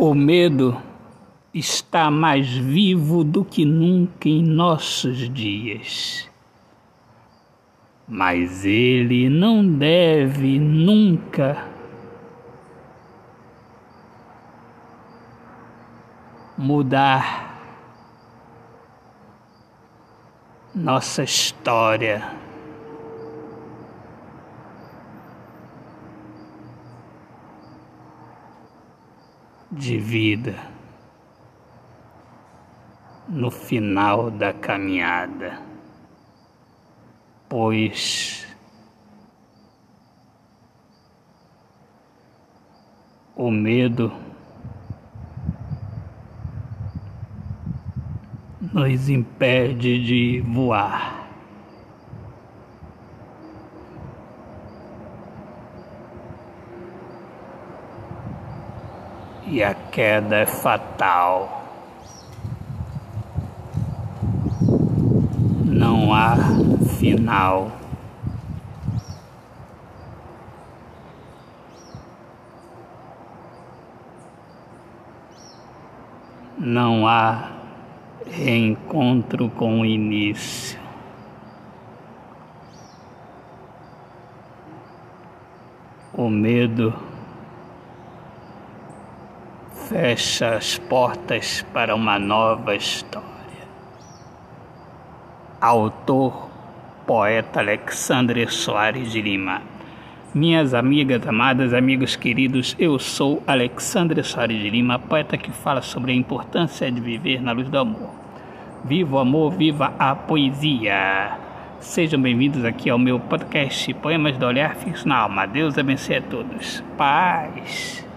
O medo está mais vivo do que nunca em nossos dias. Mas ele não deve nunca mudar nossa história. De vida no final da caminhada, pois o medo nos impede de voar. E a queda é fatal. Não há final. Não há reencontro com o início. O medo fecha as portas para uma nova história. Autor, poeta Alexandre Soares de Lima. Minhas amigas, amadas, amigos queridos, eu sou Alexandre Soares de Lima, poeta que fala sobre a importância de viver na luz do amor. Viva o amor, viva a poesia! Sejam bem-vindos aqui ao meu podcast Poemas do Olhar Fixo na Alma. Deus abençoe a todos. Paz!